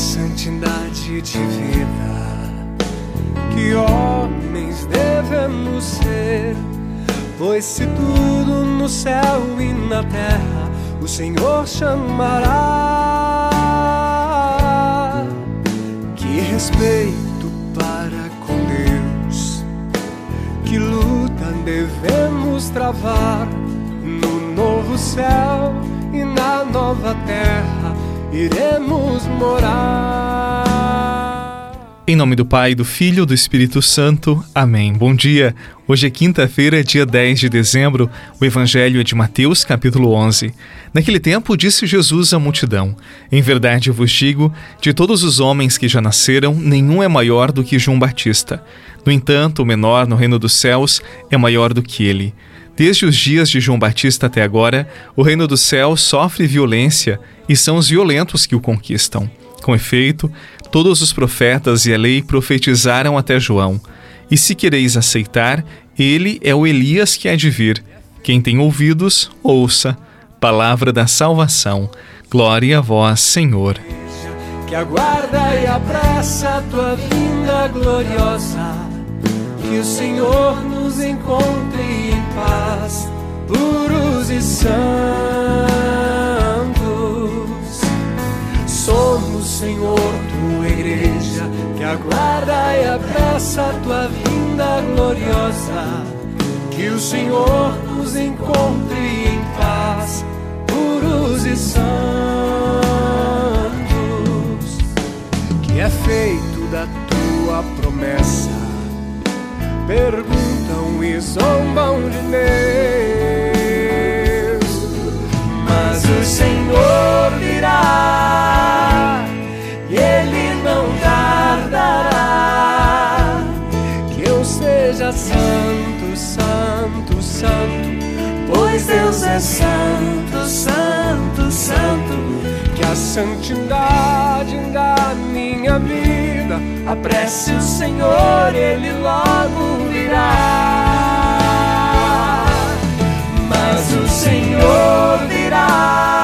santidade de vida. Que homens devemos ser, pois se tudo no céu e na terra o Senhor chamará. Que respeito para com Deus, que luta devemos travar no novo céu e na nova terra iremos morar. Em nome do Pai, do Filho e do Espírito Santo. Amém. Bom dia. Hoje é quinta-feira, dia 10 de dezembro. O Evangelho é de Mateus, capítulo 11. Naquele tempo, disse Jesus à multidão: Em verdade vos digo, de todos os homens que já nasceram, nenhum é maior do que João Batista. No entanto, o menor no reino dos céus é maior do que ele. Desde os dias de João Batista até agora, o reino do céu sofre violência e são os violentos que o conquistam. Com efeito, todos os profetas e a lei profetizaram até João. E se quereis aceitar, ele é o Elias que há de vir. Quem tem ouvidos, ouça. Palavra da salvação. Glória a vós, Senhor. Que aguarda e apressa a tua vinda gloriosa que o Senhor nos encontre em paz, puros e santos. Somos, Senhor, tua igreja, que aguarda e apressa a tua vinda gloriosa. Que o Senhor nos encontre em paz, puros e santos. Que é feito da tua promessa perguntam e zombam de Deus. Mas o Senhor virá e Ele não tardará. Que eu seja santo, santo, santo, pois Deus é santo, santo, santo. Que a santidade da minha vida apresse o Senhor, Ele logo virá. Mas o Senhor virá.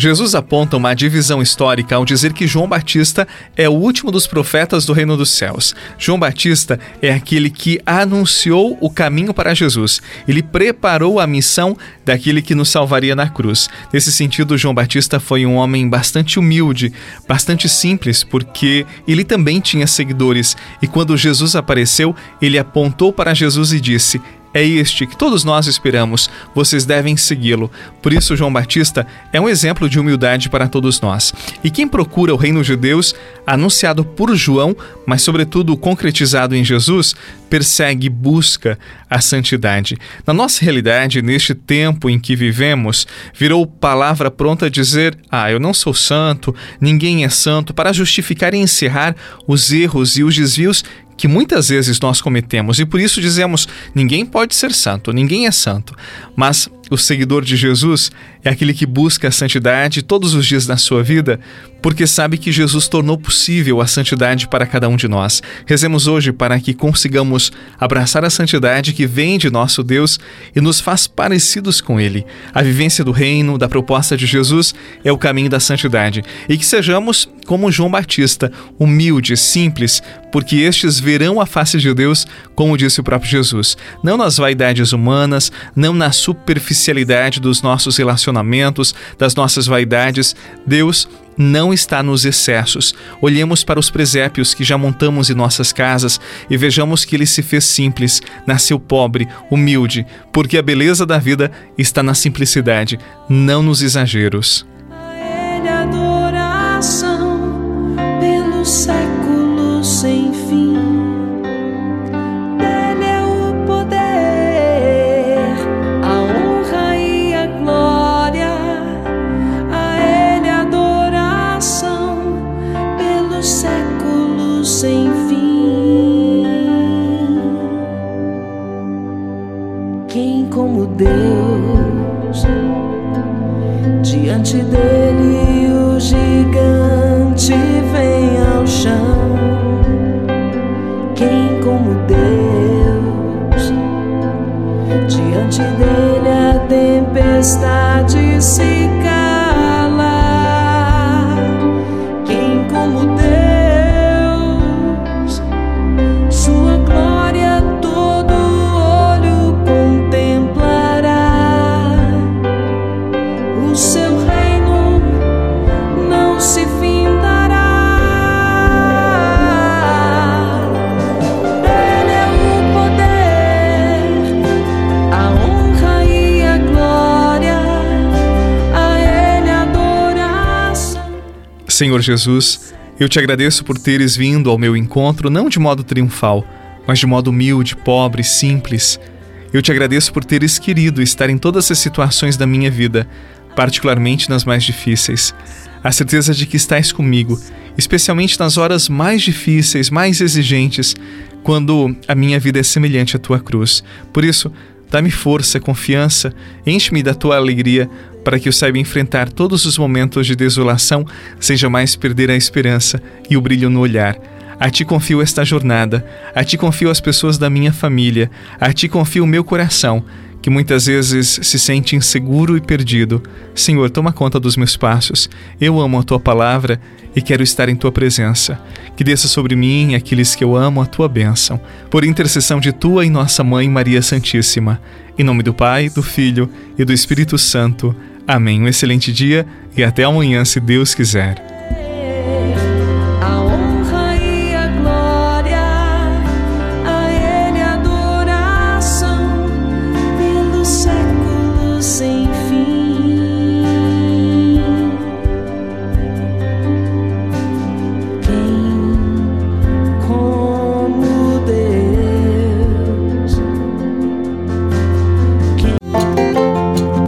Jesus aponta uma divisão histórica ao dizer que João Batista é o último dos profetas do reino dos céus. João Batista é aquele que anunciou o caminho para Jesus. Ele preparou a missão daquele que nos salvaria na cruz. Nesse sentido, João Batista foi um homem bastante humilde, bastante simples, porque ele também tinha seguidores. E quando Jesus apareceu, ele apontou para Jesus e disse: é este que todos nós esperamos. Vocês devem segui-lo. Por isso, João Batista é um exemplo de humildade para todos nós. E quem procura o reino de Deus, anunciado por João, mas sobretudo concretizado em Jesus, persegue e busca a santidade. Na nossa realidade, neste tempo em que vivemos, virou palavra pronta a dizer: Ah, eu não sou santo, ninguém é santo, para justificar e encerrar os erros e os desvios que muitas vezes nós cometemos e por isso dizemos: ninguém pode ser santo, ninguém é santo. Mas o seguidor de Jesus é aquele que busca a santidade todos os dias da sua vida, porque sabe que Jesus tornou possível a santidade para cada um de nós. Rezemos hoje para que consigamos abraçar a santidade que vem de nosso Deus e nos faz parecidos com Ele. A vivência do reino, da proposta de Jesus, é o caminho da santidade. E que sejamos como João Batista, humildes, simples, porque estes verão a face de Deus, como disse o próprio Jesus. Não nas vaidades humanas, não na superficialidade dos nossos relacionamentos, das nossas vaidades. Deus não está nos excessos. Olhemos para os presépios que já montamos em nossas casas e vejamos que ele se fez simples, nasceu pobre, humilde, porque a beleza da vida está na simplicidade, não nos exageros. A ele adoração pelo século Diante dele o gigante vem ao chão. Quem como Deus? Diante dele a tempestade se Senhor Jesus, eu te agradeço por teres vindo ao meu encontro não de modo triunfal, mas de modo humilde, pobre, simples. Eu te agradeço por teres querido estar em todas as situações da minha vida, particularmente nas mais difíceis. A certeza de que estás comigo, especialmente nas horas mais difíceis, mais exigentes, quando a minha vida é semelhante à tua cruz. Por isso, dá-me força, confiança, enche-me da tua alegria, para que eu saiba enfrentar todos os momentos de desolação, sem jamais perder a esperança e o brilho no olhar. A ti confio esta jornada, a ti confio as pessoas da minha família, a ti confio o meu coração que muitas vezes se sente inseguro e perdido. Senhor, toma conta dos meus passos. Eu amo a tua palavra e quero estar em tua presença. Que desça sobre mim e aqueles que eu amo a tua bênção. Por intercessão de tua e nossa mãe Maria Santíssima. Em nome do Pai, do Filho e do Espírito Santo. Amém. Um excelente dia e até amanhã, se Deus quiser.